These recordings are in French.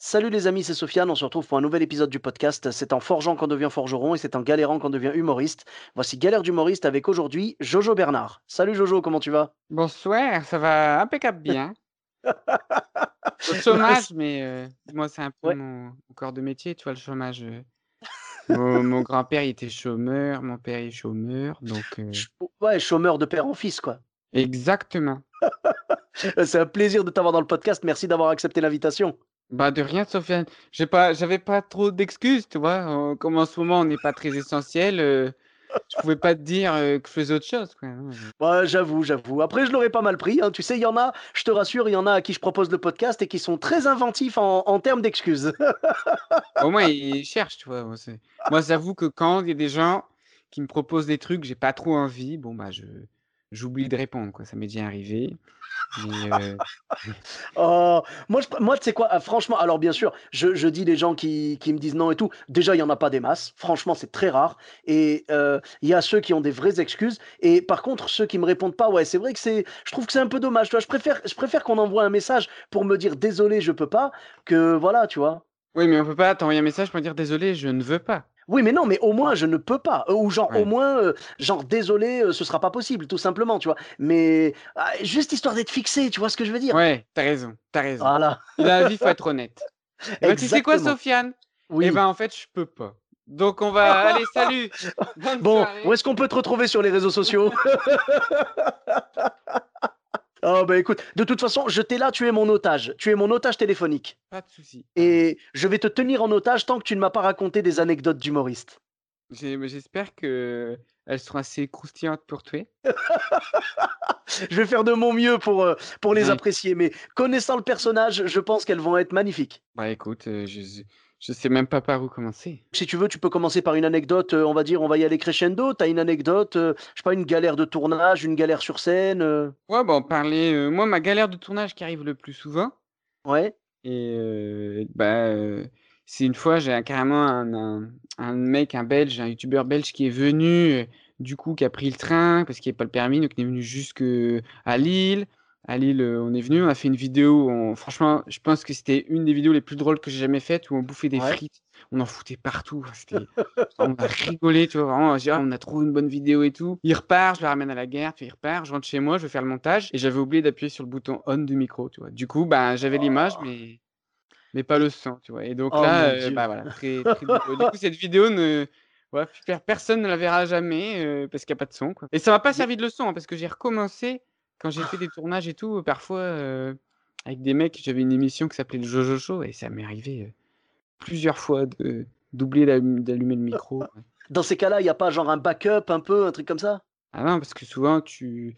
Salut les amis, c'est Sofiane. On se retrouve pour un nouvel épisode du podcast. C'est en forgeant qu'on devient forgeron et c'est en galérant qu'on devient humoriste. Voici Galère d'humoriste avec aujourd'hui Jojo Bernard. Salut Jojo, comment tu vas? Bonsoir, ça va impeccable bien. Au chômage, mais euh, moi, c'est un peu Ouais. mon, mon corps de métier, tu vois, le chômage. euh. Mon, mon grand-père, il était chômeur, mon père est chômeur, donc euh, Ouais, chômeur de père en fils, quoi. exactement. C'est un plaisir de t'avoir dans le podcast. Merci d'avoir accepté l'invitation. Bah de rien, Sofiane. J'ai pas, j'avais pas trop d'excuses, tu vois. euh, Comme en ce moment, on n'est pas très essentiel, euh, je pouvais pas te dire euh, que je faisais autre chose, quoi. je- Ouais, j'avoue, j'avoue. Après, je l'aurais pas mal pris. hein. Tu sais, il y en a, je te rassure, il y en a à qui je propose le podcast et qui sont très inventifs en, en termes d'excuses. Au moins, ils cherchent, tu vois. Moi, c'est- moi, j'avoue que quand il y a des gens qui me proposent des trucs, j'ai pas trop envie, bon, bah, je j'oublie de répondre, quoi. Ça m'est déjà arrivé. Mais, euh, Oh, moi, je- moi tu sais quoi, ah, franchement, alors bien sûr, je, je dis les gens qui, qui me disent non et tout. Déjà, il y en a pas des masses. Franchement, c'est très rare. Et euh, il y a ceux qui ont des vraies excuses. Et par contre, ceux qui me répondent pas, ouais, c'est vrai que c'est, je trouve que c'est un peu dommage. Tu vois, je préfère, je préfère qu'on envoie un message pour me dire désolé, je peux pas, que voilà, tu vois. Oui, mais on peut pas t'envoyer un message pour dire désolé, je ne veux pas. Oui, mais non, mais au moins, je ne peux pas. Euh, Ou genre, Ouais. au moins, euh, genre, désolé, euh, ce sera pas possible, tout simplement, tu vois. Mais ah, juste histoire d'être fixé, tu vois ce que je veux dire? Ouais, t'as raison, t'as raison. Voilà. La vie, faut être honnête. Eh ben, tu sais quoi. Sofiane? Oui. Eh ben, en fait, je peux pas. Donc, on va. Allez, salut! Bonne Bon, soirée. où est-ce qu'on peut te retrouver sur les réseaux sociaux? Oh bah écoute, de toute façon, je t'ai là, tu es mon otage. Tu es mon otage téléphonique. Pas de souci. Et je vais te tenir en otage tant que tu ne m'as pas raconté des anecdotes d'humoriste. J'espère que elles seront assez croustillantes pour toi. Je vais faire de mon mieux pour, euh, pour les Ouais. apprécier, mais connaissant le personnage, je pense qu'elles vont être magnifiques. Bah, écoute, euh, je, je sais même pas par où commencer. Si tu veux, tu peux commencer par une anecdote, euh, on va dire, on va y aller crescendo. T'as une anecdote, euh, je sais pas, une galère de tournage, une galère sur scène. euh, Ouais, bon, parler. moi, ma galère de tournage qui arrive le plus souvent, Ouais. et euh, bah, euh, c'est une fois, j'ai carrément un, un, un mec, un belge, un youtubeur belge qui est venu, euh, du coup, qui a pris le train parce qu'il n'y avait pas le permis, donc il est venu jusqu'à Lille. À Lille, euh, on est venu, on a fait une vidéo. on- Franchement, je pense que c'était une des vidéos les plus drôles que j'ai jamais faites où on bouffait des Ouais. frites. On en foutait partout. On a rigolé, tu vois. Vraiment, on a dit, Ah, on a trouvé une bonne vidéo et tout. Il repart, je le ramène à la gare, puis il repart, je rentre chez moi, je vais faire le montage. Et j'avais oublié d'appuyer sur le bouton on du micro, tu vois. Du coup, bah, j'avais l'image, mais... mais pas le son, tu vois. Et donc Oh là, euh, bah voilà, très, très drôle. Du coup, cette vidéo ne. Ouais, per- personne ne la verra jamais euh, parce qu'il n'y a pas de son. Quoi. Et ça m'a pas servi de leçon hein, parce que j'ai recommencé quand j'ai fait des tournages et tout. Parfois, euh, avec des mecs, j'avais une émission qui s'appelait le Jojo Show et ça m'est arrivé euh, plusieurs fois de d'oublier d'allum- d'allumer le micro. Dans ces cas-là, il n'y a pas genre un backup un peu, un truc comme ça? Ah non, parce que souvent, tu.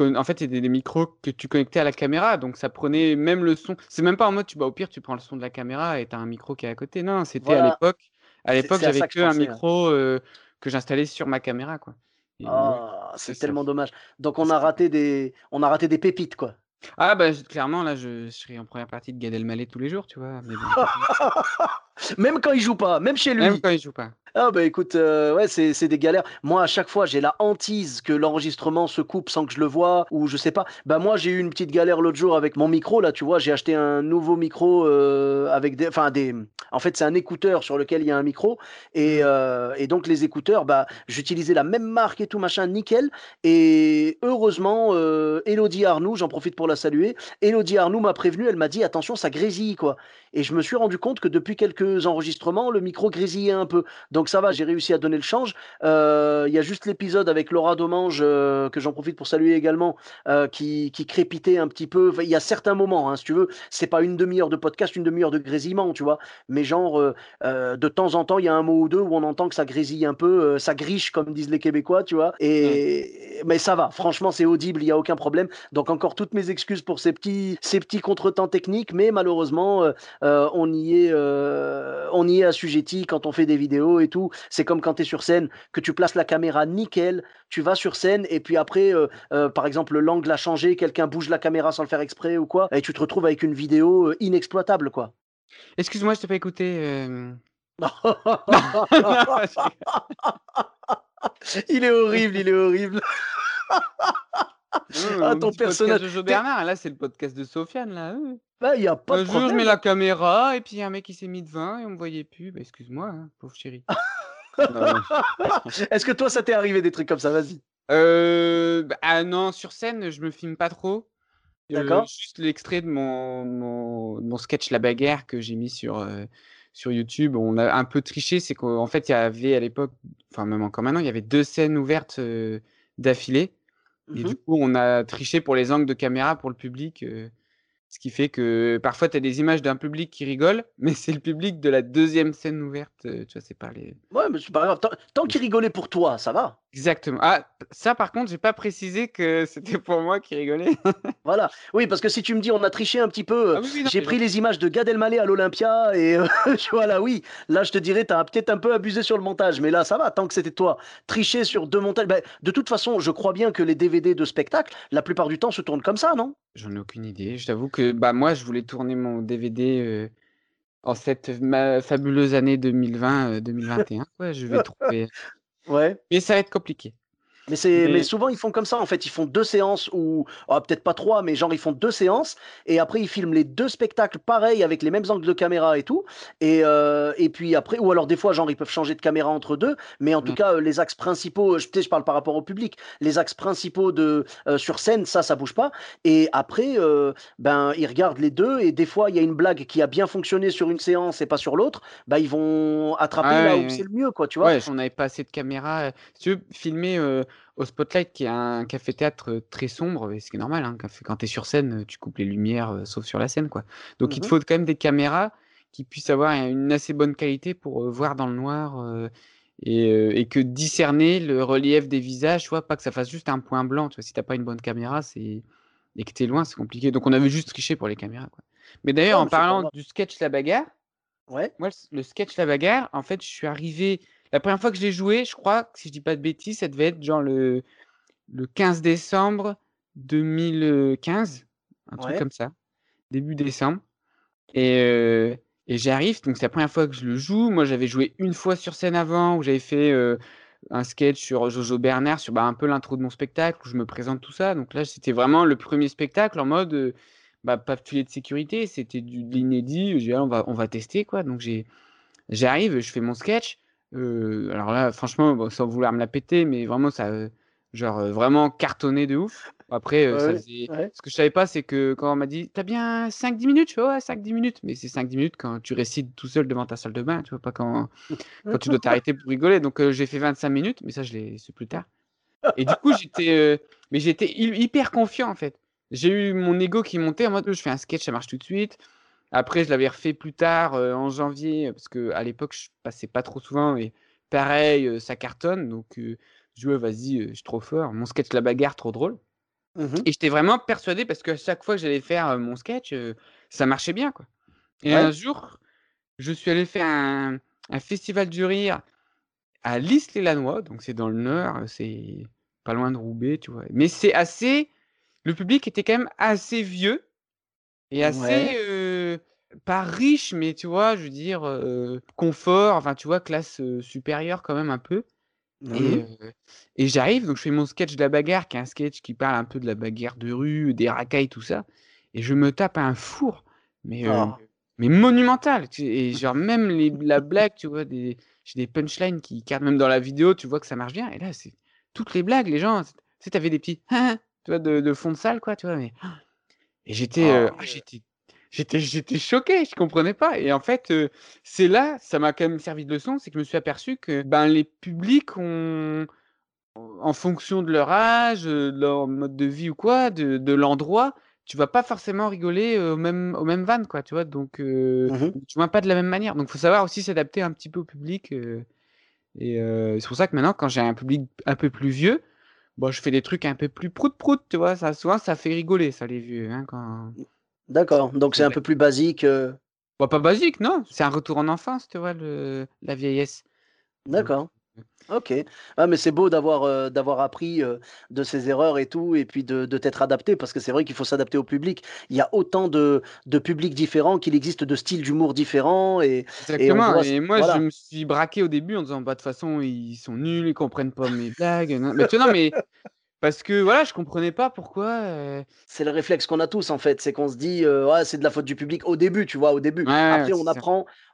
En fait, c'était des micros que tu connectais à la caméra, donc ça prenait même le son. C'est même pas en mode, tu, bah, au pire, tu prends le son de la caméra et t'as un micro qui est à côté. Non, c'était à l'époque. À l'époque, j'avais que un ouais. micro euh, que j'installais sur ma caméra, quoi. Ah, c'est ça. tellement dommage. Donc on a raté des, on a raté des pépites quoi. Ah bah clairement là je, serais en première partie de Gad Elmaleh tous les jours tu vois mais bon, même quand il joue pas, même chez lui. même quand il joue pas Ah bah écoute, euh, ouais, c'est des galères. Moi, à chaque fois, j'ai la hantise que l'enregistrement se coupe sans que je le vois, ou je sais pas. Bah moi, j'ai eu une petite galère l'autre jour avec mon micro, là, tu vois, j'ai acheté un nouveau micro euh, avec des... Enfin, des... En fait, c'est un écouteur sur lequel il y a un micro, et, euh, et donc les écouteurs, bah, j'utilisais la même marque et tout, machin, nickel. Et heureusement, Elodie Arnoux, j'en profite pour la saluer, Elodie Arnoux m'a prévenu, elle m'a dit, attention, ça grésille, quoi. Et je me suis rendu compte que depuis quelques enregistrements, le micro grésillait un peu. Donc Donc ça va, j'ai réussi à donner le change. Euh, Il y a juste l'épisode avec Laura Domange, euh, que j'en profite pour saluer également, euh, qui, qui crépitait un petit peu. Il y a certains moments, hein, si tu veux, c'est pas une demi-heure de podcast, une demi-heure de grésillement, tu vois. Mais genre, de temps en temps, il y a un mot ou deux où on entend que ça grésille un peu, ça griche, comme disent les Québécois, tu vois. Et mais ça va, franchement, c'est audible, il y a aucun problème. Donc encore toutes mes excuses pour ces petits, ces petits contretemps techniques, mais malheureusement, euh, on y est, euh, on y est assujetti quand on fait des vidéos et tout. C'est comme quand tu es sur scène, que tu places la caméra nickel, tu vas sur scène et puis après, euh, euh, par exemple, l'angle a changé, quelqu'un bouge la caméra sans le faire exprès ou quoi, et tu te retrouves avec une vidéo euh, inexploitable, quoi. Excuse-moi, je t'ai pas écouté. il est horrible, il est horrible. Ah, on ton personnage- de Bernard, là c'est le podcast de Sofiane là. Bah, il y a pas Un de jour je problème. mets la caméra et puis il y a un mec qui s'est mis devant et on me voyait plus. Bah, excuse-moi, hein, pauvre chérie. Est-ce que toi, ça t'est arrivé des trucs comme ça? Vas-y. Euh, bah, ah non, sur scène, je me filme pas trop. Euh, D'accord. juste l'extrait de mon, mon, mon sketch La Bagarre que j'ai mis sur, euh, sur YouTube. On a un peu triché, c'est qu'en fait, il y avait à l'époque, enfin même encore maintenant, il y avait deux scènes ouvertes euh, d'affilée. Et Mhm. du coup, on a triché pour les angles de caméra pour le public. euh, ce qui fait que parfois, tu as des images d'un public qui rigole, mais c'est le public de la deuxième scène ouverte. euh, tu vois, c'est pas les. Ouais, mais c'est pas grave. Tant, tant qu'il rigolait pour toi, ça va. Exactement. Ah, ça par contre, j'ai pas précisé que c'était pour moi qui rigolait. Voilà. Oui, parce que si tu me dis on a triché un petit peu, Ah oui, oui, non, j'ai mais pris les images de Gad Elmaleh à l'Olympia et euh, tu vois là, oui, là je te dirais t'as peut-être un peu abusé sur le montage, mais là ça va tant que c'était toi. Tricher sur deux montages. Ben, de toute façon, je crois bien que les DVD de spectacle, la plupart du temps, se tournent comme ça, non? J'en ai aucune idée. Je t'avoue que bah moi, je voulais tourner mon DVD euh, en cette ma fabuleuse année 2020-2021. quoi. Je vais trouver. Ouais. Mais ça va être compliqué. Mais, mais Mais- souvent, ils font comme ça, en fait. Ils font deux séances, ou ah, peut-être pas trois, mais genre, ils font deux séances, et après, ils filment les deux spectacles pareils, avec les mêmes angles de caméra et tout. Et, euh, et puis après, ou alors des fois, genre, ils peuvent changer de caméra entre deux, mais en tout Mm. cas, euh, les axes principaux, je, tu sais, je parle par rapport au public, les axes principaux de, euh, sur scène, ça, ça bouge pas. Et après, euh, ben, ils regardent les deux, et des fois, il y a une blague qui a bien fonctionné sur une séance et pas sur l'autre, ben, ils vont attraper Ah là où c'est le mieux, quoi, tu vois. Ouais, on n'avait pas assez de caméras. euh, Si tu veux filmer euh, au Spotlight, qui est un café-théâtre très sombre, et ce qui est normal, hein, quand, tu es sur scène, tu coupes les lumières, euh, sauf sur la scène. quoi. Donc il te Mhm. faut quand même des caméras qui puissent avoir une assez bonne qualité pour euh, voir dans le noir euh, et, et que discerner le relief des visages, tu vois, pas que ça fasse juste un point blanc. Tu vois, si t'as pas une bonne caméra, c'est et que tu es loin, c'est compliqué. Donc on avait juste triché pour les caméras. Quoi. Mais d'ailleurs, en parlant du sketch La Bagarre, Ouais. moi, le- le sketch La Bagarre, en fait, je suis arrivé. La première fois que je l'ai joué, je crois, que si je dis pas de bêtises, ça devait être genre le, le 15 décembre 2015, un truc comme ça, début décembre. Et, euh, et j'arrive, donc c'est la première fois que je le joue. Moi, j'avais joué une fois sur scène avant, où j'avais fait euh, un sketch sur Jojo Bernard, sur bah, un peu l'intro de mon spectacle, où je me présente tout ça. Donc là, c'était vraiment le premier spectacle en mode. euh, bah, pas de filet de sécurité, c'était de l'inédit. J'ai Ah, on va, on va tester quoi. Donc j'ai, j'arrive, je fais mon sketch. Euh, alors là, franchement, bon, sans vouloir me la péter, mais vraiment ça, genre vraiment cartonné de ouf. Après, euh, ça Ouais, faisait- ouais. ce que je savais pas, c'est que quand on m'a dit, t'as bien 5-10 minutes, je fais ouais, 5-10 minutes. Mais c'est 5-10 minutes quand tu récites tout seul devant ta salle de bain, tu vois, pas quand, quand tu dois t'arrêter pour rigoler. Donc euh, j'ai fait 25 minutes, mais ça, je l'ai su plus tard. Et du coup, j'étais mais j'étais hy- hyper confiant en fait. J'ai eu mon ego qui montait en mode je fais un sketch, ça marche tout de suite. Après, je l'avais refait plus tard euh, en janvier parce que à l'époque, je passais pas trop souvent et pareil, euh, ça cartonne. Donc, euh, je vas-y, je suis trop fort. Mon sketch La Bagarre, trop drôle. Mhm. Et j'étais vraiment persuadé parce qu'à chaque fois que j'allais faire mon sketch, ça marchait bien quoi. Et Ouais. un jour, je suis allé faire un, un festival du rire à Lys-les-Lanois, donc c'est dans le Nord, c'est pas loin de Roubaix, tu vois. Mais c'est assez. Le public était quand même assez vieux et assez. Ouais. Pas riche, mais tu vois, je veux dire, euh, confort, enfin, tu vois, classe euh, supérieure quand même un peu. Et, euh, et j'arrive, donc je fais mon sketch de la bagarre, qui est un sketch qui parle un peu de la bagarre de rue, des racailles, tout ça. Et je me tape un four, mais, Ah. mais monumental. Et genre, même les, la blague, tu vois, des, j'ai des punchlines qui cartent même dans la vidéo, tu vois que ça marche bien. Et là, c'est toutes les blagues, les gens, tu sais, t'avais des petits, tu vois, de, de fond de salle, quoi, tu vois. Mais... Et j'étais, euh, Ah, ah, j'étais, j'étais j'étais choqué, je comprenais pas et en fait, c'est là, ça m'a quand même servi de leçon, c'est que je me suis aperçu que, ben, les publics ont en fonction de leur âge, de leur mode de vie ou quoi, de de l'endroit, tu vas pas forcément rigoler, au même au même vannes, quoi, tu vois? Donc Mmh tu vois pas de la même manière. Donc faut savoir aussi s'adapter un petit peu au public, et c'est pour ça que maintenant quand j'ai un public un peu plus vieux, bah, je fais des trucs un peu plus prout-prout, tu vois? Ça souvent ça fait rigoler ça les vieux, hein, quand D'accord, donc c'est un peu plus basique, Bah, pas basique, non, c'est un retour en enfance, tu vois, le la vieillesse. D'accord. OK. Ah mais c'est beau d'avoir, d'avoir appris, heu, de ses erreurs et tout et puis de de t'être adapté parce que c'est vrai qu'il faut s'adapter au public. Il y a autant de de publics différents qu'il existe de styles d'humour différents et exactement et moi je me suis braqué au début en disant: «Bah, de toute façon ils sont nuls, ils comprennent pas mes blagues, nin» mais tu vois? Non mais parce que voilà, je comprenais pas pourquoi, heu C'est le réflexe qu'on a tous en fait, c'est qu'on se dit, «Ouais, c'est de la faute du public», au début, tu vois? Au début. ouais, Après on ça.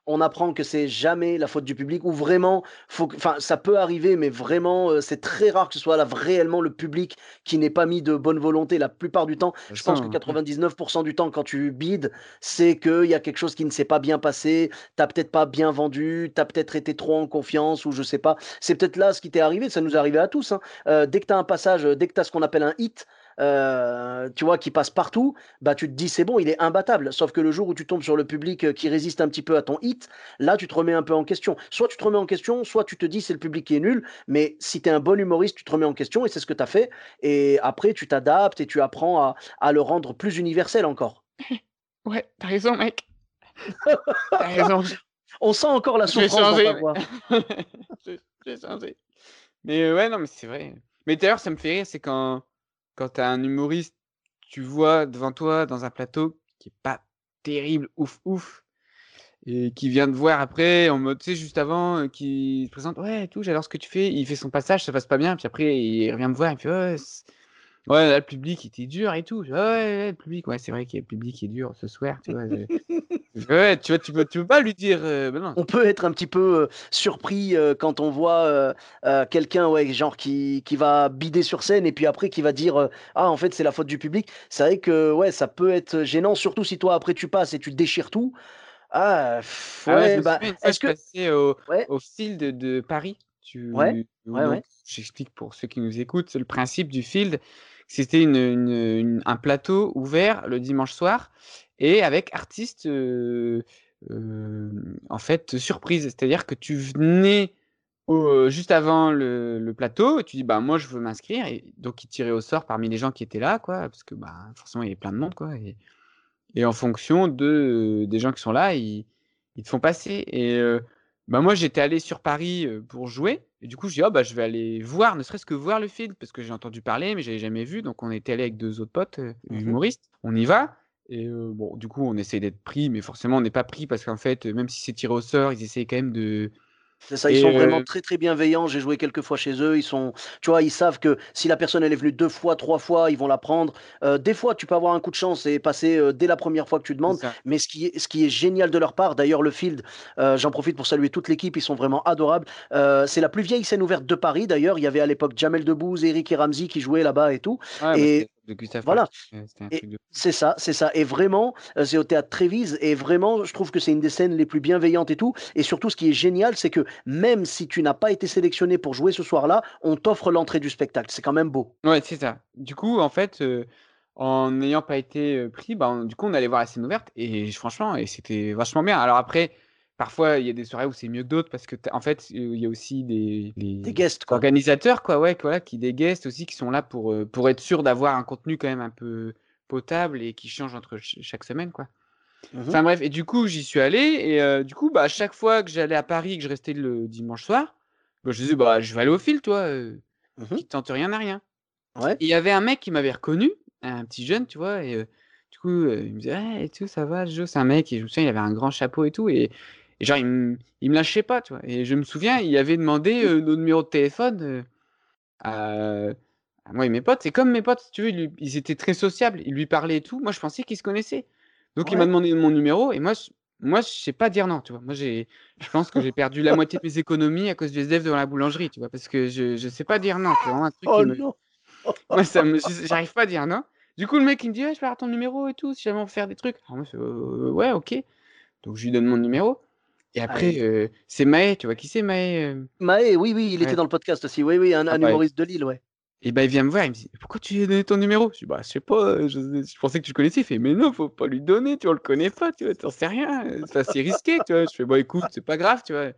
On apprend que c'est jamais la faute du public ou vraiment faut que enfin ça peut arriver, mais vraiment, heu, c'est très rare que ce soit là réellement le public qui n'ait pas mis de bonne volonté. La plupart du temps, je ça, pense que hein, mmh. 99 du temps quand tu bides, c'est qu'il y a quelque chose qui ne s'est pas bien passé, tu as peut-être pas bien vendu, tu as peut-être été trop en confiance ou je sais pas. C'est peut-être là ce qui t'est arrivé, ça nous est arrivé à tous, hein. Heu, dès que tu as un passage, heu, dès que tu as ce qu'on appelle un hit, heu, tu vois, qui passe partout, bah, tu te dis: «C'est bon, il est imbattable». Sauf que le jour où tu tombes sur le public, heu, qui résiste un petit peu à ton hit, là, tu te remets un peu en question. Soit tu te remets en question, soit tu te dis: «C'est le public qui est nul», mais si tu es un bon humoriste, tu te remets en question et c'est ce que tu as fait et après tu t'adaptes et tu apprends à à le rendre plus universel encore. Ouais, tu as raison mec, tu as raison, On sent encore la souffrance dans ta voix. vais changer. Mais heu, ouais, non, mais c'est vrai. Mais d'ailleurs, ça me fait rire, c'est quand quand tu as un humoriste, tu vois devant toi dans un plateau qui est pas terrible, ouf, ouf et qui vient te voir après en mode, tu sais, juste avant, heu, qui se présente: «Ouais et tout, j'adore ce que tu fais». Il fait son passage, ça passe pas bien, puis après il revient me voir, me fait: «Ouais, ouais, là, le public était dur et tout». Je «Ouais, ouais, ouais, le public, ouais, c'est vrai que le public est dur ce soir», tu vois? Ouais, tu vois, tu peux tu peux pas lui dire, heu, bah, non. On peut être un petit peu, heu, surpris, heu, quand on voit, quelqu'un, ouais, genre qui qui va bider sur scène et puis après qui va dire, «Ah en fait c'est la faute du public». C'est vrai que, ouais, ça peut être gênant, surtout si toi après tu passes et tu déchires tout. Ah pff, Ah ouais, ouais, bah, est-ce que passais au ouais, au Field de Paris. ouais, Tu ouais, donc ouais. j'explique pour ceux qui nous écoutent, c'est le principe du Field, c'était un plateau ouvert le dimanche soir et avec artistes, heu, hem, en fait, surprise. C'est-à-dire que tu venais heu, juste avant le plateau et tu dis: «Bah, moi, je veux m'inscrire» et donc ils tiraient au sort parmi les gens qui étaient là, quoi, parce que, bah, forcément, il y avait plein de monde, quoi et en fonction de, des gens qui sont là, ils ils te font passer bah, moi j'étais allé sur Paris, pour jouer et du coup je dis: «Oh bah, je vais aller voir, ne serait-ce que voir le film» parce que j'ai entendu parler mais j'avais jamais vu donc on était allé avec 2 autres potes, Mmh humoristes. On y va et bon du coup on essaie d'être pris mais forcément on n'est pas pris parce qu'en fait, même si c'est tiré au sort, ils essayent quand même de C'est ça, ils et sont vraiment très, très bienveillants. J'ai joué quelques fois chez eux. Ils sont tu vois, ils savent que si la personne elle est venue 2 fois, 3 fois, ils vont la prendre. Heu, des fois, tu peux avoir un coup de chance et passer, heu, dès la première fois que tu demandes. Mais ce qui est ce qui est génial de leur part, d'ailleurs le Field, heu, j'en profite pour saluer toute l'équipe, ils sont vraiment adorables. C'est la plus vieille scène ouverte de Paris d'ailleurs. Il y avait à l'époque Jamel Debbouze, Eric et Ramzy qui jouaient là-bas et tout Ouais, c'était et de Gustave voilà. De c'est ça, c'est ça et vraiment, heu, c'est au théâtre Trévise et vraiment, je trouve que c'est une des scènes les plus bienveillantes et tout et surtout ce qui est génial, c'est que même si tu n'as pas été sélectionné pour jouer ce soir-là, on t'offre l'entrée du spectacle. C'est quand même beau. ouais, c'est ça. Du coup en fait, heu, en n'ayant pas été, heu, pris, bah, on du coup on allait voir la scène ouverte et franchement et c'était vachement bien. Alors après, parfois il y a des soirées où c'est mieux que d'autres parce que en fait, il y a aussi des Des guests, quoi. organisateurs quoi, ouais, que voilà, qui des guests aussi qui sont là pour, heu, pour être sûr d'avoir un contenu quand même un peu potable et qui change entre ch chaque semaine quoi. Mmh mh. Enfin bref et du coup j'y suis allé et heu, du coup, bah, à chaque fois que j'allais à Paris et que je restais le dimanche soir, bah, je disais: «Bah, je vais aller au Fil, tu vois? Heu, Mmh qui tente rien à rien». Ouais. Il y avait un mec qui m'avait reconnu, un petit jeune, tu vois? Et heu, du coup, il me disait: «Ouais et tout, ça va Jo?» c'est un mec et je me souviens, il avait un grand chapeau et tout et et genre il me il me lâchait pas, tu vois? Et je me souviens, il avait demandé, heu, nos numéros de téléphone, heu, à, à moi et mes potes et comme mes potes, si tu veux, ils étaient très sociables, ils lui parlaient et tout, moi je pensais qu'ils se connaissaient. Donc il m'a demandé mon numéro et moi je moi je sais pas dire non, tu vois? Moi j'ai je pense que j'ai perdu la moitié de mes économies à cause du SDF devant la boulangerie, tu vois? Parce que je je sais pas dire non, c'est vraiment un truc Oh qui me non! moi, ça me je j'arrive pas à dire non. Du coup, le mec, il me dit: «Ouais, je peux avoir ton numéro et tout, si jamais on veut faire des trucs». Alors moi, je fais: «Heu, ouais, OK». Donc je lui donne mon numéro et Ah après, c'est Maë, tu vois qui c'est Maë, hem? Maë, oui, oui, il était dans le podcast aussi. Oui, oui, un Ah un bah humoriste de Lille, ouais. et bah, il vient me voir, il me dit: «Pourquoi tu lui as donné ton numéro?» Je dis: «Bah, je sais pas, je je pensais que tu le connaissais». Il fait: «Mais non, faut pas lui donner, tu vois? On le connaît pas, tu vois? Tu en sais rien, c'est risqué», tu vois? Je fais: «Bah, écoute, c'est pas grave», tu vois?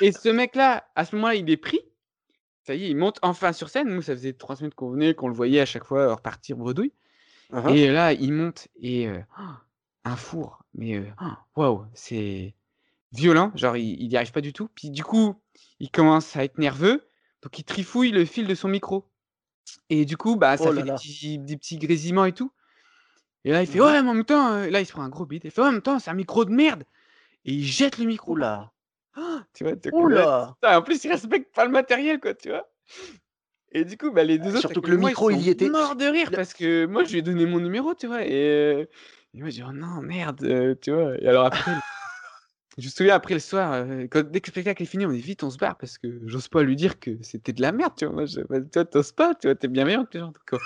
Et ce mec-là, à ce moment-là, il est pris. Ça y est, il monte enfin sur scène. Nous, ça faisait 3 semaines qu'on venait, qu'on le voyait à chaque fois repartir bredouille hein. et là, il monte et un four, mais waouh, c'est violent, genre il il y arrive pas du tout. Puis du coup, il commence à être nerveux, donc il trifouille le fil de son micro et du coup, bah, ça Oh fait là des petits des petits grésillements et tout et là, il fait: Mmh mh. «Ouais, mais en même temps, heu» là, il se prend un gros bide. Il fait: «Ouais, en même temps, c'est un micro de merde» et il jette le micro terre. Tu vois? Là! putain, en plus, il respecte pas le matériel, quoi, tu vois? Et du coup, bah, les 2 autres à Surtout que le ils micro, il sont y était. morts de rire parce que moi, je lui ai donné mon numéro, tu vois? Et heu et moi, je dis: «Oh non, merde», heu, tu vois? Et alors après, je me souviens après le soir, quand dès que le spectacle est fini, on dit: «Vite, on se barre» parce que j'ose pas lui dire que c'était de la merde, tu vois? Moi, je toi, tu oses pas, tu vois? Tu es bienveillant avec les gens, donc heu,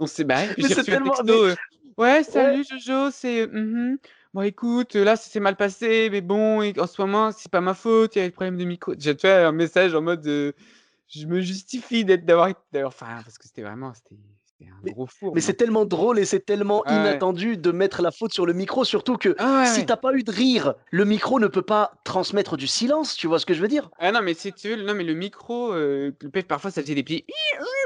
on s'est barrés. Puis Mais j'ai c'est reçu un tellement texto, mais heu: «Ouais, ouais. salut Jojo, c'est, mh. Bon écoute, là, ça s'est mal passé, mais bon en ce moment, c'est pas ma faute, il y a des problèmes de micro». J'ai vois, un message en mode, heu, je me justifie d'être d'avoir d'avoir enfin, parce que c'était vraiment c'était un Mais gros four, mais mais en c'est tellement drôle et c'est tellement ouais. inattendu de mettre la faute sur le micro, surtout que Ah ouais, si ouais. tu as pas eu de rire, le micro ne peut pas transmettre du silence, tu vois ce que je veux dire? Ah non, mais si tu veux, non, mais le micro, le pef parfois ça faisait des petits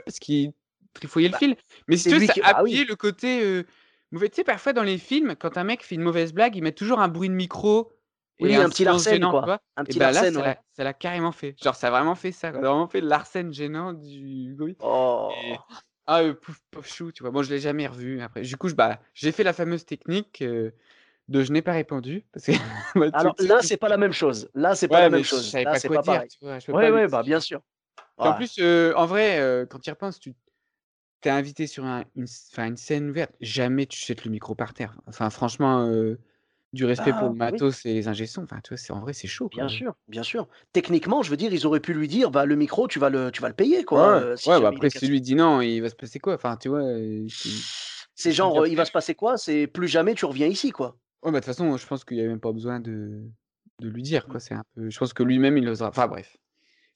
parce qu'il trifouillait le Bah, fil. Mais si tu veux, ça qui oui. appuyait le côté, heu, mauvais. Tu sais, parfois dans les films, quand un mec fait une mauvaise blague, ils mettent toujours un bruit de micro et Oui, un un petit Larsen, gênant, quoi. Un Et petit bah là, Larsen, ça ouais. l'a ça l'a carrément fait. Genre, ça a vraiment fait ça, quoi. Ça a vraiment fait Larsen gênant du et Oh! Ah, le pauvre pauvre chou, tu vois? Bon, je l'ai jamais revu après. Du coup, je bah, j'ai fait la fameuse technique, heu, de je n'ai pas répondu parce que Alors là, c'est pas la même chose. Là, c'est pas la ouais, même mais je chose. savais Là, pas quoi pas dire, tu vois? Je peux pas Ouais, ouais, bah, bien sûr. en Ouais. plus, heu, en vrai, heu, quand tu y repenses, tu tu es invité sur un une une scène ouverte, jamais tu jettes le micro par terre. Enfin franchement, du respect pour Bah, le oui. matos et les ingé son, enfin tu vois, c'est en vrai, c'est chaud, quoi. Bien sûr, bien sûr. Techniquement, je veux dire, ils auraient pu lui dire: «Bah, le micro, tu vas le tu vas le payer, quoi, ouais. si Ouais, bah, après si cassé». lui dit: «Non», il va se passer quoi? Enfin, tu vois, heu, c'est genre, il va se passer quoi? C'est plus jamais tu reviens ici, quoi. ouais, bah, de toute façon, je pense qu'il y a même pas besoin de de lui dire, Mmh. quoi. C'est un peu je pense que lui-même, il osera enfin bref.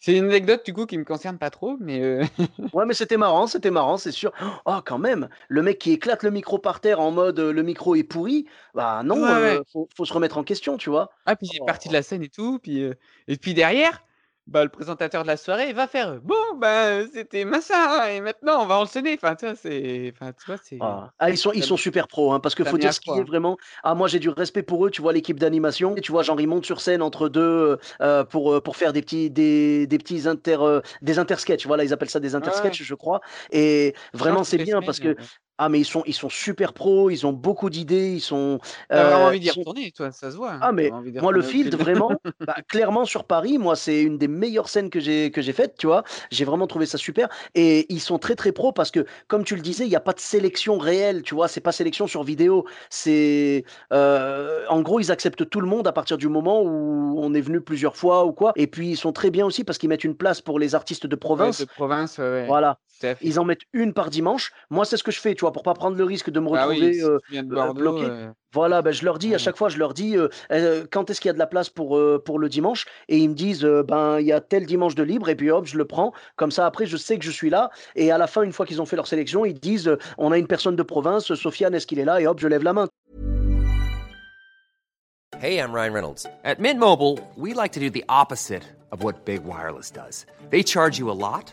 C'est une anecdote du coup qui me concerne pas trop, mais heu Ouais, mais c'était marrant, c'était marrant, c'est sûr. Oh, quand même! Le mec qui éclate le micro par terre en mode, heu, le micro est pourri, bah, ouais, non, ouais. heu, faut faut se remettre en question, tu vois? Ah puis il est parti de Oh. la scène et tout, puis, et puis derrière, bah, le présentateur de la soirée, va faire, heu: «Bon, bah, c'était machin et maintenant on va enchaîner». Enfin, tu vois, c'est enfin, tu vois, c'est Ah. Ah, ils sont ils sont super pros, hein, parce ça faut dire ce qui froid, est hein. vraiment. Ah moi j'ai du respect pour eux, tu vois l'équipe d'animation. Et tu vois genre ils montent sur scène entre 2, heu heu, pour, pour faire des petits des des petits inter heu, des intersketchs, voilà, ils appellent ça des Ouais, ouais, intersketchs, je crois. Et vraiment c'est bien parce que ah mais ils sont ils sont super pros, ils ont beaucoup d'idées, ils sont, tu as vraiment heu, envie d'y sont retourner toi, ça se voit, hein. ah mais envie moi le Field vraiment, bah, clairement sur Paris, moi c'est une des meilleures scènes que j'ai que j'ai faites, tu vois? J'ai vraiment trouvé ça super et ils sont très, très pros parce que comme tu le disais, il y a pas de sélection réelle, tu vois? C'est pas sélection sur vidéo, c'est, heu, en gros, ils acceptent tout le monde à partir du moment où on est venu plusieurs fois ou quoi et puis ils sont très bien aussi parce qu'ils mettent une place pour les artistes de Ouais, de province. province, ouais, Voilà, ils en mettent une par dimanche. Moi, c'est ce que je fais, tu vois? Pour pas prendre le risque de me Bah oui, retrouver, si heu, Bordeaux, bloqué. heu, Voilà, ben, je leur dis à chaque fois, je leur dis, «Quand est-ce qu'il y a de la place pour, pour le dimanche?» et ils me disent, «Ben, il y a tel dimanche de libre» et puis hop, je le prends. Comme ça, après, je sais que je suis là et à la fin, une fois qu'ils ont fait leur sélection, ils disent, «On a une personne de province, Sofiane, est-ce qu'il est là?» et hop, je lève la main. Hey, I'm Ryan Reynolds. At Mint Mobile, we like to do the opposite of what Big Wireless does. They charge you a lot,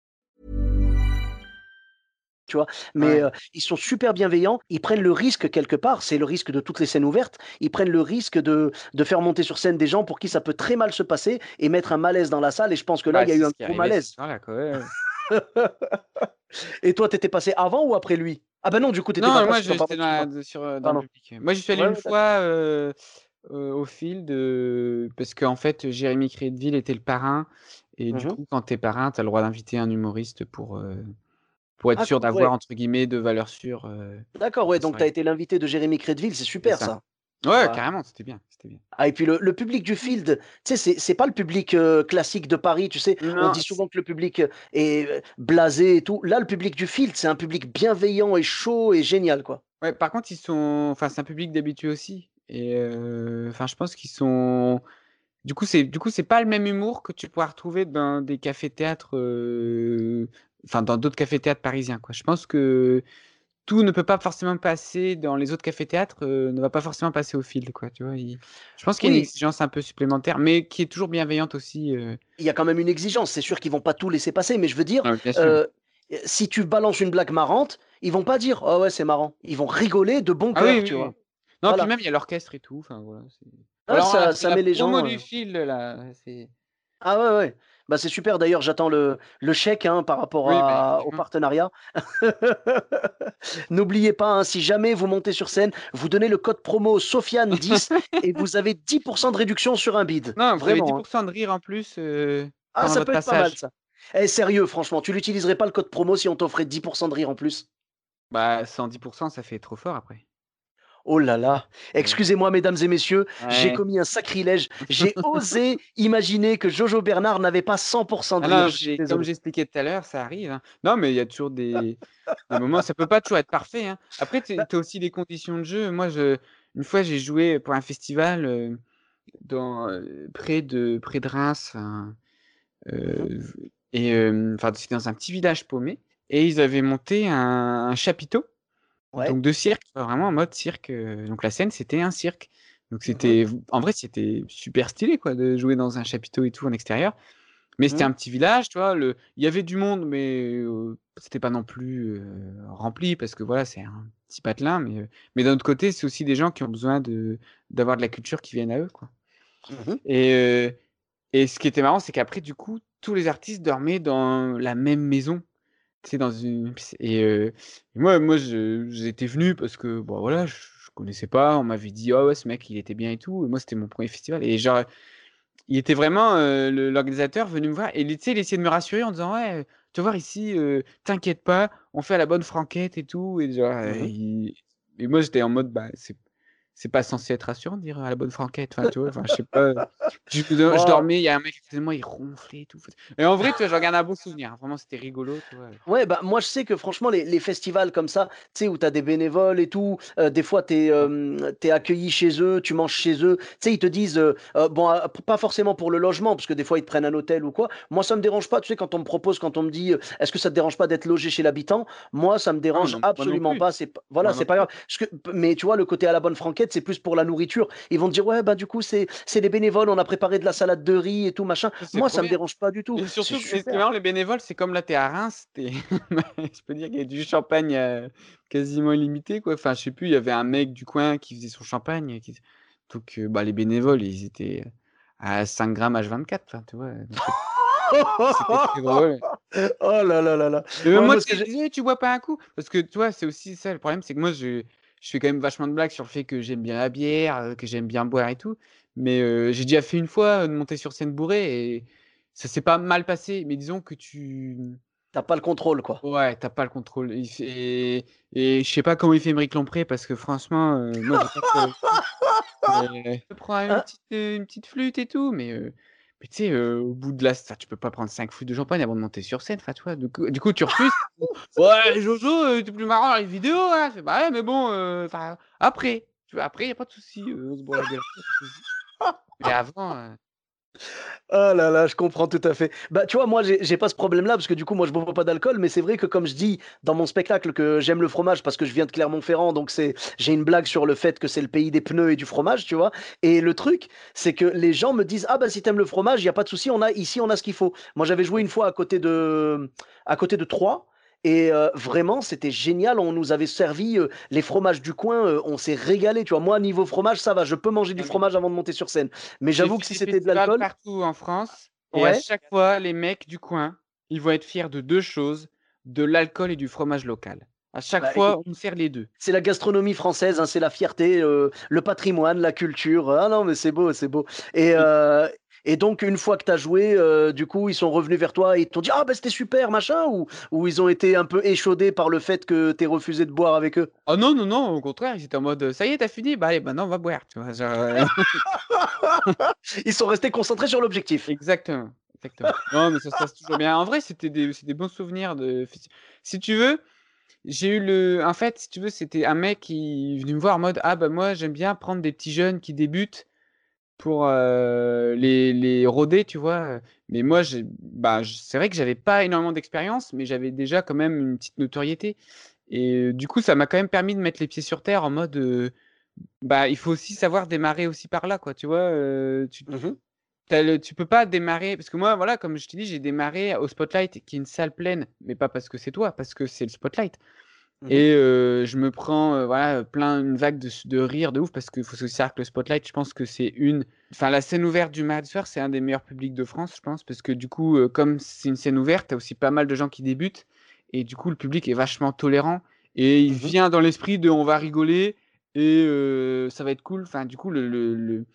Tu vois? Mais, Ouais. ils sont super bienveillants, ils prennent le risque quelque part, c'est le risque de toutes les scènes ouvertes, ils prennent le risque de de faire monter sur scène des gens pour qui ça peut très mal se passer et mettre un malaise dans la salle et je pense que là, il y a eu un gros malaise. quoi, ouais. Et toi, tu étais passé avant ou après lui? Ah bah non, du coup, tu étais pas Non, moi passé, dans la de sur, dans le public. Moi, j'y suis allé une fois, au Field, heu, parce qu'en fait, Jérémy Crédville était le parrain et du Mmh coup, quand tu es parrain, tu as le droit d'inviter un humoriste pour, pour être Ah sûr d'avoir ouais. entre guillemets «de valeurs sûres», heu, D'accord, ouais, donc tu as été l'invité de Jérémy Crédville, c'est super ça. ça. Ouais, carrément, c'était bien, c'était bien. Ah et puis le le public du Field, tu sais, c'est pas le public, heu, classique de Paris, tu sais? On dit souvent que le public, heu, est, blasé et tout. Là, le public du Field, c'est un public bienveillant et chaud et génial, quoi. ouais, par contre, ils sont enfin, c'est un public d'habitués aussi et enfin, je pense qu'ils sont du coup, c'est du coup, c'est pas le même humour que tu pourras retrouver dans des cafés-théâtres, heu, enfin, dans d'autres cafés-théâtres parisiens, quoi. Je pense que tout ne peut pas forcément passer dans les autres cafés-théâtres, heu, ne va pas forcément passer au Field, quoi, tu vois? Il je pense qu'il y a une exigence un peu supplémentaire, mais qui est toujours bienveillante aussi, heu il y a quand même une exigence. C'est sûr qu'ils vont pas tout laisser passer, mais je veux dire, ah, heu, si tu balances une blague marrante, ils vont pas dire: «Oh ouais, c'est marrant». Ils vont rigoler de bon Ah oui, cœur, oui, tu oui. vois? Non, puis Voilà. même il y a l'orchestre et tout, enfin voilà, Ah, alors ça met les gens, du Field là, ah ouais, ouais. Bah, c'est super d'ailleurs, j'attends le le chèque, hein, par rapport oui, au effectivement. partenariat. N'oubliez pas, hein, si jamais vous montez sur scène, vous donnez le code promo Sofiane10 et vous avez 10 de réduction sur un bid. Non, vous avez Vraiment, hein. 10 de rire en plus, heu, Ah, ça peut être pas mal ça. Eh sérieux, franchement, tu l'utiliserais pas le code promo si on t'offrait 10% de rire en plus? Bah, 110% ça fait trop fort après. Oh là là! Ouais. Excusez-moi mesdames et messieurs, j'ai commis un sacrilège. J'ai osé imaginer que Jojo Bernard n'avait pas 100% de Ah rire. suis j'ai comme j'expliquais tout à l'heure, ça arrive, hein. Non, mais il y a toujours des des moments ça peut pas toujours être parfait, hein. Après, tu as aussi des conditions de jeu. Moi, je une fois, j'ai joué pour un festival, dans, heu, près de près de Reims, enfin, mmh et enfin, c'était dans un petit village paumé et ils avaient monté un un chapiteau, Ouais. donc de cirque, vraiment en mode cirque, heu, donc la scène, c'était un cirque. Donc c'était en vrai, c'était super stylé, quoi, de jouer dans un chapiteau et tout en extérieur. Mais c'était Mmh. un petit village, tu vois? Le il y avait du monde, mais c'était pas non plus, rempli parce que voilà, c'est un petit patelin, mais mais d'un autre côté, c'est aussi des gens qui ont besoin de d'avoir de la culture qui vienne à eux, quoi. Mmh mh. Et et ce qui était marrant, c'est qu'après du coup, tous les artistes dormaient dans la même maison, tu sais? Dans une et moi moi j'étais venu parce que, bah, voilà, je je connaissais pas, on m'avait dit: «Ah ouais, ce mec, il était bien et tout» et moi, c'était mon 1er festival et genre il était vraiment, l'organisateur venu me voir et il tu sais, il essayait de me rassurer en disant: «Ouais, tu vas voir ici, t'inquiète pas, on fait à la bonne franquette et tout» et genre, Mmh il et moi j'étais en mode: «Bah, c'est c'est pas censé être rassurant de dire à la bonne franquette», enfin, tu vois? Enfin, je sais pas, je dormais, il y a un mec de moi, il ronflait et tout, et en vrai, tu vois, j'en garde un bon souvenir, hein, vraiment, c'était rigolo, tu vois? Ouais, bah, moi, je sais que franchement, les les festivals comme ça, tu sais, où tu as des bénévoles et tout, heu, des fois, tu es, accueilli chez eux, tu manges chez eux. Tu sais, ils te disent, heu heu, bon, a p pas forcément pour le logement, parce que des fois, ils te prennent un hôtel ou quoi. Moi, ça me dérange pas, tu sais, quand on me propose, quand on me dit, «Est-ce que ça te dérange pas d'être logé chez l'habitant?» moi, ça me Ah dérange non, moi non absolument pas, c'est voilà, c'est pas grave. Parce que mais tu vois, le côté à la bonne franquette, c'est plus pour la nourriture. Ils vont te dire: «Ouais, bah, du coup, c'est c'est des bénévoles, on a préparé de la salade de riz et tout, machin». C'est Moi, ça me dérange pas du tout. C'est surtout mais ce qui est super. marrant, les bénévoles, c'est comme là, tu es à Reims, es je peux dire qu'il y a du champagne, heu, quasiment illimité, quoi. Enfin, je sais plus, il y avait un mec du coin qui faisait son champagne, qui donc heu, bah, les bénévoles, ils étaient à 5 grammes H24, enfin, tu vois? Donc très drôle. Oh là là là là. Ouais, moi, tu que «Tu bois pas un coup?» parce que tu vois, c'est aussi ça le problème, c'est que moi, je je fais quand même vachement de blagues sur le fait que j'aime bien la bière, que j'aime bien boire et tout. Mais j'ai déjà fait une fois, de monter sur scène bourré et ça s'est pas mal passé. Mais disons que tu tu as pas le contrôle, quoi. ouais, tu as pas le contrôle. Il fait et je sais pas comment il fait Aymeric Lompré parce que franchement, heu, moi. Mais je prends une Hein? petite, heu, une petite flûte et tout, mais mais tu sais, au bout de la tu peux pas prendre 5 flûtes de champagne avant de monter sur scène, enfin, tu vois? Du coup du coup, tu refuses. «Ouais, Jojo, heu, tu es plus marrant dans les vidéos, hein». Je fais: «Bah ouais, mais bon, enfin, après». Tu vois? Après, il y a pas de souci, heu, on se boit la. Mais avant, Oh là là, je comprends tout à fait. Bah, tu vois, moi, j'ai j'ai pas ce problème-là parce que du coup, moi, je bois pas d'alcool, mais c'est vrai que comme je dis dans mon spectacle que j'aime le fromage parce que je viens de Clermont-Ferrand, donc c'est j'ai une blague sur le fait que c'est le pays des pneus et du fromage, tu vois? Et le truc, c'est que les gens me disent: «Ah bah, si t'aimes le fromage, il y a pas de souci, on a ici, on a ce qu'il faut». Moi, j'avais joué une fois à côté de à côté de Troyes et heu, vraiment, c'était génial. On nous avait servi, heu, les fromages du coin, heu, on s'est régalé, tu vois? Moi, niveau fromage, ça va, je peux manger du mais fromage avant de monter sur scène. Mais j'avoue que si c'était de l'alcool partout en France et à ouais? chaque fois, les mecs du coin, ils vont être fiers de 2 choses, de l'alcool et du fromage local. À chaque Bah, fois, on sert les deux. c'est la gastronomie française, hein, c'est la fierté, euh, le patrimoine, la culture. Ah non, mais c'est beau, c'est beau. Et, euh, et donc, une fois que tu as joué, euh, du coup, ils sont revenus vers toi et ils t'ont dit Ah, ben c'était super, machin, ou, ou ils ont été un peu échaudés par le fait que tu refusé de boire avec eux? Oh non, non, non, au contraire, ils étaient en mode ça y est, t'as fini, bah allez, maintenant on va boire. Tu vois, genre, euh, Ils sont restés concentrés sur l'objectif. exactement. Exactement. Non, mais ça se passe toujours bien. En vrai, c'était des, des bons souvenirs de. Si tu veux, j'ai eu le. En fait, si tu veux, c'était un mec qui est venu me voir en mode Ah, bah moi, j'aime bien prendre des petits jeunes qui débutent pour euh, les, les roder, tu vois. Mais moi, bah, c'est vrai que j'avais pas énormément d'expérience, mais j'avais déjà quand même une petite notoriété. Et du coup, ça m'a quand même permis de mettre les pieds sur terre en mode, euh, bah, il faut aussi savoir démarrer aussi par là, quoi. Tu vois, euh, tu, le- tu peux pas démarrer, parce que moi, voilà, comme je t'ai dit, j'ai démarré au Spotlight, qui est une salle pleine, mais pas parce que c'est toi, parce que c'est le Spotlight. Mhm. Et euh, je me prends euh, voilà, plein une vague de, de rire de ouf parce qu'il faut aussi savoir que le Spotlight, je pense que c'est une. Enfin, la scène ouverte du soir, c'est un des meilleurs publics de France, je pense, parce que du coup, euh, comme c'est une scène ouverte, t'as aussi pas mal de gens qui débutent et du coup, le public est vachement tolérant et il Mhm. vient dans l'esprit de on va rigoler et ça va être cool. Enfin, du coup, le, le, le-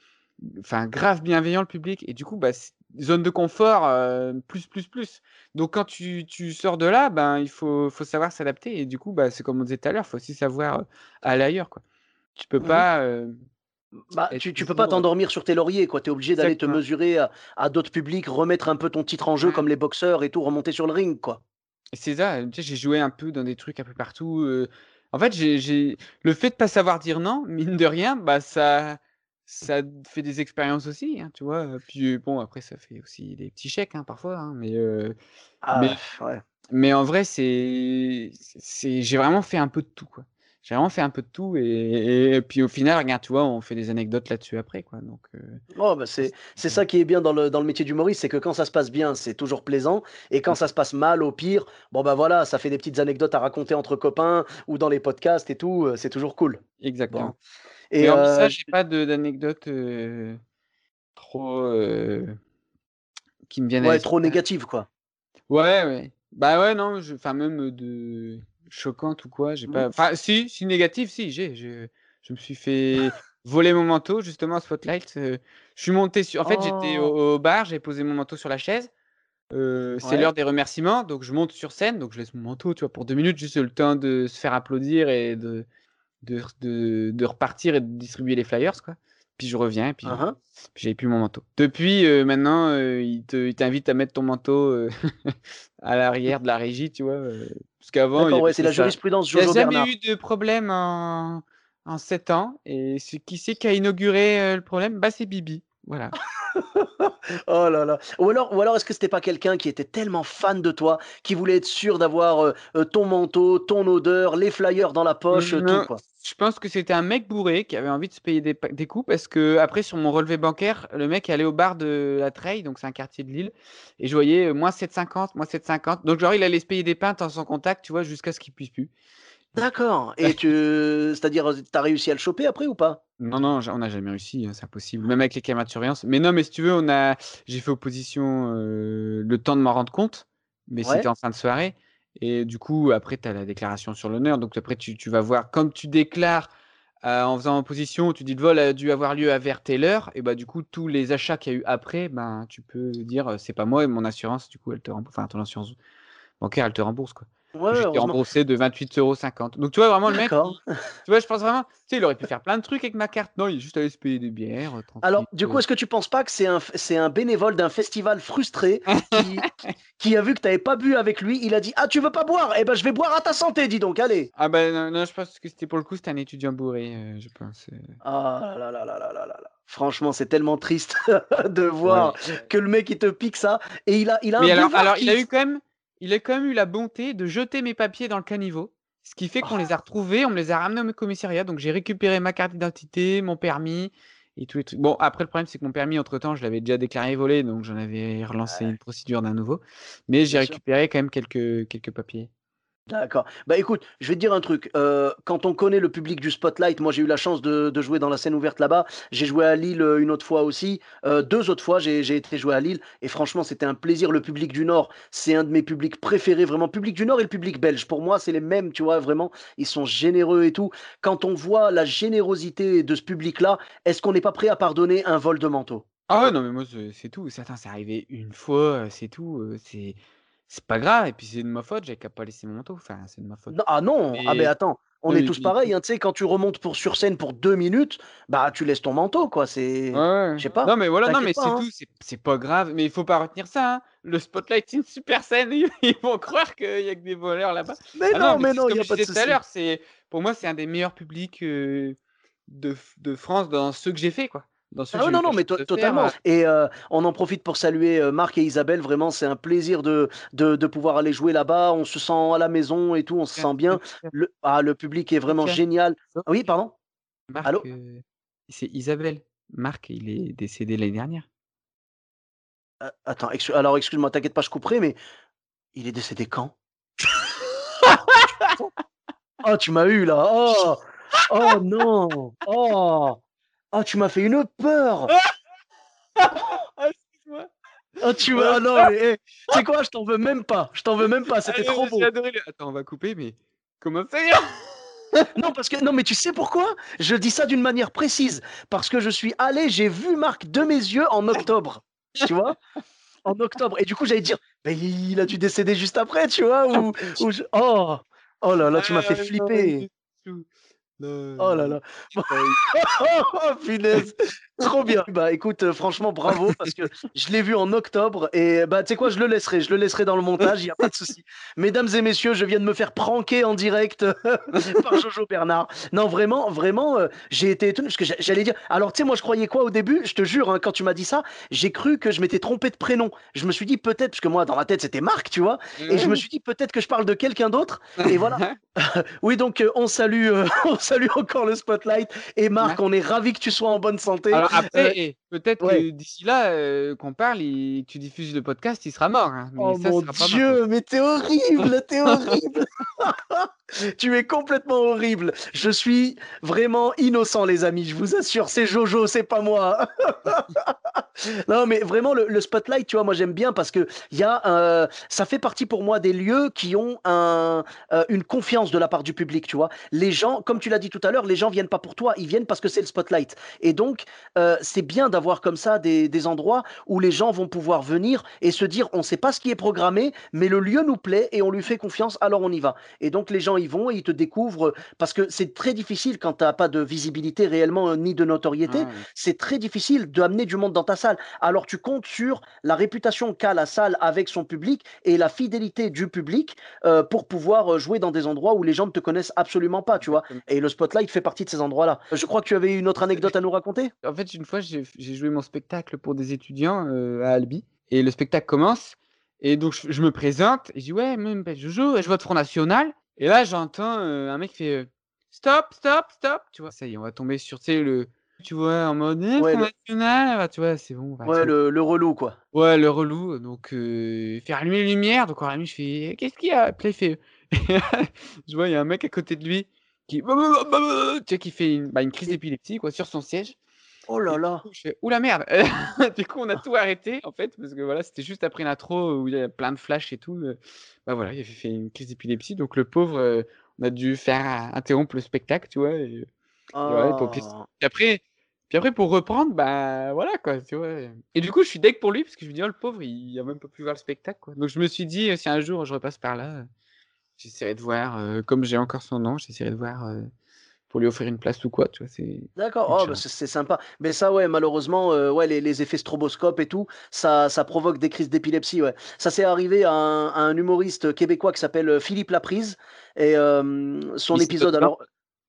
enfin, grave bienveillant le public et du coup, bah, zone de confort euh, plus plus plus. Donc quand tu, tu sors de là, ben il faut, faut savoir s'adapter et du coup, bah, c'est comme on disait tout à l'heure, il faut aussi savoir euh, aller ailleurs quoi. Tu peux Mhm. pas euh, Bah, tu, tu peux pas t'endormir sur tes lauriers, quoi. Tu es obligé d'aller te mesurer à, à d'autres publics, remettre un peu ton titre en jeu Ouais. comme les boxeurs et tout, remonter sur le ring, quoi. C'est ça, j'ai joué un peu dans des trucs un peu partout. En fait, j'ai... le fait de pas savoir dire non, mine de rien, bah ça, ça fait des expériences aussi, hein, tu vois. Puis bon, après, ça fait aussi des petits chèques hein, parfois, hein, mais, euh, Ah, mais, ouais. mais en vrai, c'est, c'est, j'ai vraiment fait un peu de tout, quoi. J'ai vraiment fait un peu de tout et, et puis au final, regarde, tu vois, on fait des anecdotes là-dessus après, quoi. Donc, euh, Oh, bah, c'est, c'est ça qui est bien dans le, dans le métier d'humoriste, c'est que quand ça se passe bien, c'est toujours plaisant. Et quand ça se passe mal, au pire, bon, bah voilà, ça fait des petites anecdotes à raconter entre copains ou dans les podcasts et tout. C'est toujours cool. Bon. Et Mais hormis ça, euh, j'ai pas de, d'anecdotes euh, trop euh, qui me viennent à ouais, trop négatif, quoi. Ouais, ouais. Bah ouais, non, je... enfin même de choquante ou quoi, j'ai Mhm. pas. Enfin, si, si négatif, si, j'ai. Je... je me suis fait voler mon manteau justement au Spotlight. euh, Je suis monté sur. En fait, j'étais Oh, au, au bar, j'ai posé mon manteau sur la chaise. euh, c'est ouais. l'heure des remerciements, donc je monte sur scène, donc je laisse mon manteau, tu vois, pour deux minutes, juste le temps de se faire applaudir et de, de, de, de repartir et de distribuer les flyers, quoi. Puis je reviens, et puis, Uhum. puis j'avais plus mon manteau. Depuis, euh, maintenant, euh, il te, il t'invite à mettre ton manteau euh, à l'arrière de la régie, tu vois. euh, parce qu'avant, ouais, c'est la jurisprudence Il n'y a Jojo jamais eu de problème en, en 7 ans. Et ce qui c'est qui a inauguré le problème, bah, c'est Bibi. Voilà. Oh là là. Ou alors, ou alors est-ce que c'était pas quelqu'un qui était tellement fan de toi, qui voulait être sûr d'avoir euh, euh, ton manteau, ton odeur, les flyers dans la poche, euh, tout, quoi? je pense que c'était un mec bourré qui avait envie de se payer des, des coups parce que après sur mon relevé bancaire, le mec allait au bar de la Treille, donc c'est un quartier de Lille, et je voyais euh, moins 7,50, moins 7,50. Donc genre il allait se payer des pintes en son contact, tu vois, jusqu'à ce qu'il puisse plus. D'accord. Et tu, c'est-à-dire, t'as réussi à le choper après ou pas? Non, non, on n'a jamais réussi, hein, c'est impossible. Même avec les caméras de surveillance. Mais non, mais si tu veux, on a, j'ai fait opposition euh, le temps de m'en rendre compte, mais c'était en fin de soirée. Et du coup, après, tu as la déclaration sur l'honneur. Donc après, tu, tu vas voir, comme tu déclares euh, en faisant opposition, tu dis le vol a dû avoir lieu à vers telle heure. Et bah, du coup, tous les achats qu'il y a eu après, ben, tu peux dire c'est pas moi et mon assurance, du coup, elle te rembourse. Enfin, ton assurance bancaire, elle te rembourse, quoi. Ouais, J'étais remboursé de 28,50 euros. Donc, tu vois, vraiment, le mec, tu vois, je pense vraiment, tu sais, il aurait pu faire plein de trucs avec ma carte. Non, il est juste allé se payer des bières, euh, Alors, du coup, est-ce que tu penses pas que c'est un, c'est un bénévole d'un festival frustré qui, qui a vu que t'avais pas bu avec lui, il a dit Ah, tu veux pas boire? Eh ben, je vais boire à ta santé, dis donc, allez. Ah ben non, non, je pense que c'était pour le coup, c'était un étudiant bourré, euh, je pense. euh. Ah là là là là là là là. Franchement, c'est tellement triste de Ouais. voir que le mec il te pique ça et il a, il a Mais un alors, alors il a eu quand même, il a quand même eu la bonté de jeter mes papiers dans le caniveau, ce qui fait qu'on les a retrouvés, on me les a ramenés au commissariat, donc j'ai récupéré ma carte d'identité, mon permis et tous les trucs. Bon, après le problème c'est que mon permis entre-temps, je l'avais déjà déclaré volé, donc j'en avais relancé Ouais, une procédure d'un nouveau, mais j'ai sûr. récupéré quand même quelques quelques papiers. D'accord. Bah écoute, je vais te dire un truc. euh, quand on connaît le public du Spotlight, moi j'ai eu la chance de, jouer dans la scène ouverte là-bas. J'ai joué à Lille euh, une autre fois aussi. Euh, deux autres fois, j'ai été jouer à Lille. Et franchement, c'était un plaisir. Le public du Nord, c'est un de mes publics préférés, vraiment. Public du Nord et le public belge. Pour moi, c'est les mêmes, tu vois, vraiment. Ils sont généreux et tout. Quand on voit la générosité de ce public-là, est-ce qu'on n'est pas prêt à pardonner un vol de manteau? Ah ouais, non, mais moi, c'est c'est tout. Certains, c'est arrivé une fois, c'est tout. C'est c'est pas grave. Et puis, c'est de ma faute, j'avais qu'à pas laisser mon manteau. Enfin, c'est de ma faute. Non, ah non, ah mais attends, on est tous il- pareils, hein, tu sais, quand tu remontes pour sur scène pour deux minutes, bah tu laisses ton manteau, quoi. C'est, Ouais, je sais pas, Non, mais voilà, non, mais c'est hein. tout. C'est c'est pas grave. Mais il faut pas retenir ça. hein. Le spotlight, c'est une super scène. Ils vont croire qu'il y a que des voleurs là-bas. Mais Ah non, non, mais non, il y a pas de souci. C'est pour moi, c'est un des meilleurs publics euh, de France dans ceux que j'ai fait, quoi. Dans Ah non, non, mais to- faire. totalement. Et euh, on en profite pour saluer euh, Marc et Isabelle. Vraiment, c'est un plaisir de, de, de pouvoir aller jouer là-bas. On se sent à la maison et tout, on se sent bien. Le, ah, le public est vraiment génial. Oh, Oui, pardon? Marc, Allô? euh, c'est Isabelle. Marc, il est décédé l'année dernière. Attends, alors excuse-moi, t'inquiète pas, je couperai, mais il est décédé quand? Oh, tu m'as eu là. Oh, oh non. Oh, oh, tu m'as fait une peur. Ah, excuse-moi. Oh, tu m'as. Ah non, mais hey, tu sais quoi, je t'en veux même pas. Je t'en veux même pas. C'était Ah, trop beau. J'ai adoré le... Attends, on va couper, mais comment est Non, parce que non, mais tu sais pourquoi? Je dis ça d'une manière précise. Parce que je suis allé, j'ai vu Marc de mes yeux en octobre. Tu vois? En octobre. Et du coup, j'allais dire, ben, il a dû décéder juste après, tu vois? Ou, ou je- Oh, oh là là, tu m'as fait Ah, flipper. Oh là là. Oh, punaise. Trop bien. Bah écoute, euh, franchement, bravo parce que je l'ai vu en octobre et bah tu sais quoi, je le laisserai, je le laisserai dans le montage, il n'y a pas de souci. Mesdames et messieurs, je viens de me faire pranker en direct par Jojo Bernard. Non, vraiment, vraiment, euh, j'ai été étonné parce que j'a- j'allais dire. Alors tu sais, moi je croyais quoi au début? Je te jure, hein, quand tu m'as dit ça, j'ai cru que je m'étais trompé de prénom. Je me suis dit peut-être parce que moi dans ma tête c'était Marc, tu vois, et je me suis dit peut-être que je parle de quelqu'un d'autre. Et voilà. Oui, donc euh, on salue, euh, on salue encore le spotlight. Et Marc, Marc. on est ravi que tu sois en bonne santé. Alors Après, peut-être ouais. que d'ici là, euh, qu'on parle et que tu diffuses le podcast, il sera mort. hein. Mais Oh ça, mon sera pas. Dieu, mais t'es horrible, t'es horrible. tu es complètement horrible. Je suis vraiment innocent, les amis. Je vous assure, c'est Jojo, c'est pas moi. Non, mais vraiment le, le spotlight, tu vois, moi j'aime bien parce que y a, euh, ça fait partie pour moi des lieux qui ont un, euh, une confiance de la part du public, tu vois. Les gens, comme tu l'as dit tout à l'heure, les gens viennent pas pour toi, ils viennent parce que c'est le spotlight. Et donc, euh, c'est bien d'avoir comme ça des, des endroits où les gens vont pouvoir venir et se dire, on sait pas ce qui est programmé, mais le lieu nous plaît et on lui fait confiance, alors on y va. Et donc les gens y vont et ils te découvrent parce que c'est très difficile quand tu n'as pas de visibilité réellement ni de notoriété. Ouais. C'est très difficile d'amener du monde dans ta salle. Alors tu comptes sur la réputation qu'a la salle avec son public et la fidélité du public euh, pour pouvoir euh, jouer dans des endroits où les gens ne te connaissent absolument pas, tu vois. Et le spotlight fait partie de ces endroits-là. Je crois que tu avais une autre anecdote à nous raconter? En fait, une fois, j'ai joué mon spectacle pour des étudiants euh, à Albi. Et le spectacle commence. Et donc, je, je me présente. Et je dis, ouais, m'appelle Jojo. Je vote Front National. Et là, j'entends euh, un mec qui fait euh, Stop, stop, stop. Tu vois, ça y est, on va tomber sur, le. Tu vois, en mode eh, Ouais, National. bah, tu vois, c'est bon. bah, Ouais, le, le relou, quoi. Ouais, le relou. Donc, euh, faire allumer les lumières. Donc, on allume, je fais Qu'est-ce qu'il y a? Il fait Je vois, il y a un mec à côté de lui qui, tu sais, qui fait une, bah, une crise d'épilepsie quoi, sur son siège. Oh là là. coup, je fais Ouh la merde Du coup, on a tout arrêté en fait, parce que voilà, c'était juste après l'intro où il y a plein de flashs et tout. Bah voilà, il avait fait une crise d'épilepsie. Donc, le pauvre, euh, on a dû faire interrompre le spectacle, tu vois. Et, Oh. puis après, puis après, pour reprendre, bah voilà quoi, tu vois. Et du coup, je suis deg pour lui parce que je me dis, oh le pauvre, il a même pas pu voir le spectacle quoi. Donc je me suis dit, euh, si un jour je repasse par là, euh, j'essaierai de voir, euh, comme j'ai encore son nom, j'essaierai de voir euh, pour lui offrir une place ou quoi, tu vois. C'est D'accord, oh, bah, c'est sympa. Mais ça, ouais, malheureusement, euh, ouais, les, les effets stroboscope et tout, ça, ça provoque des crises d'épilepsie, ouais. Ça s'est arrivé à un, à un humoriste québécois qui s'appelle Philippe Laprise. Et euh, son épisode, alors.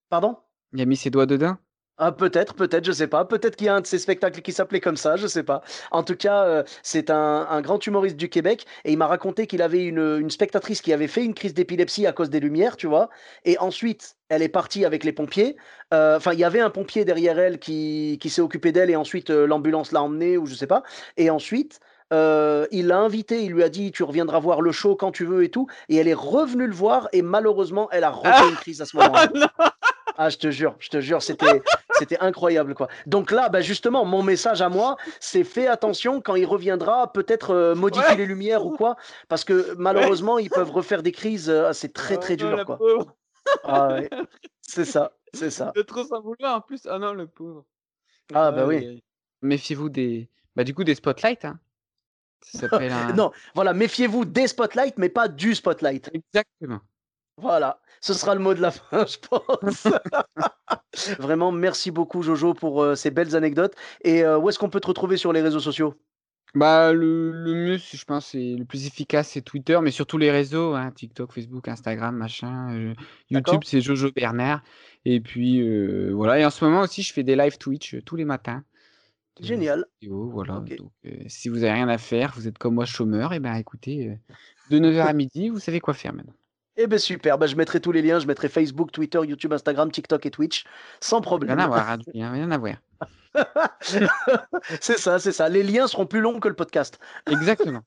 Pardon? Il a mis ses doigts dedans? Ah, peut-être, peut-être, je sais pas. Peut-être qu'il y a un de ces spectacles qui s'appelait comme ça, je sais pas. En tout cas, euh, c'est un, un grand humoriste du Québec et il m'a raconté qu'il avait une, une spectatrice qui avait fait une crise d'épilepsie à cause des lumières, tu vois. Et ensuite, elle est partie avec les pompiers. Euh, Enfin, il y avait un pompier derrière elle qui, qui s'est occupé d'elle et ensuite euh, l'ambulance l'a emmenée ou je sais pas. Et ensuite, euh, il l'a invité, il lui a dit tu reviendras voir le show quand tu veux et tout, et elle est revenue le voir et malheureusement elle a refait une crise à ce moment-là. Ah, je te jure, je te jure, c'était, c'était incroyable, quoi. Donc là, bah justement, mon message à moi, c'est fais attention quand il reviendra, peut-être euh, modifier Ouais. les lumières ou quoi, parce que malheureusement, ils peuvent refaire des crises. euh, c'est très très Oh non, dur, quoi. Ah ouais. C'est ça, c'est ça. De trop s'en vouloir en plus. Ah non, le pauvre. Ah bah oui. Méfiez-vous des. Bah, du coup, des spotlights. Hein. Ça s'appelle un. Non, voilà, méfiez-vous des spotlights, mais pas du spotlight. Exactement. Voilà, ce sera le mot de la fin, je pense. Vraiment, merci beaucoup Jojo pour euh, ces belles anecdotes. Et euh, où est-ce qu'on peut te retrouver sur les réseaux sociaux? Bah, le, le mieux, je pense, c'est le plus efficace, c'est Twitter, mais surtout les réseaux, hein, TikTok, Facebook, Instagram, machin. euh. YouTube, c'est Jojo Bernard. Et puis, euh, voilà. Et en ce moment aussi, je fais des live Twitch euh, tous les matins. Génial. vidéos, voilà. Donc, euh, si vous avez rien à faire, vous êtes comme moi chômeur, et ben écoutez, euh, de 9h à midi, vous savez quoi faire maintenant. Eh bien super, bah, je mettrai tous les liens, je mettrai Facebook, Twitter, YouTube, Instagram, TikTok et Twitch, sans Rien problème. à voir, rien à voir. c'est ça, c'est ça. Les liens seront plus longs que le podcast. Exactement.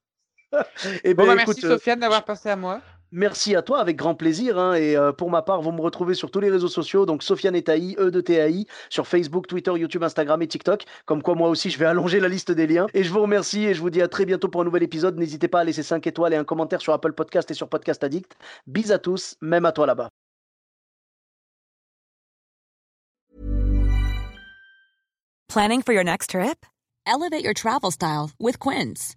Eh Bon, ben, bah, écoute, merci euh, Sofiane d'avoir pensé à moi. Merci à toi, avec grand plaisir. hein, et euh, pour ma part, vous me retrouvez sur tous les réseaux sociaux, donc Sofiane et Taï, E de TAI, sur Facebook, Twitter, YouTube, Instagram et TikTok. Comme quoi, moi aussi, je vais allonger la liste des liens. Et je vous remercie et je vous dis à très bientôt pour un nouvel épisode. N'hésitez pas à laisser 5 étoiles et un commentaire sur Apple Podcast et sur Podcast Addict. Bis à tous, même à toi là-bas. Planning for your next trip? Elevate your travel style with Quince.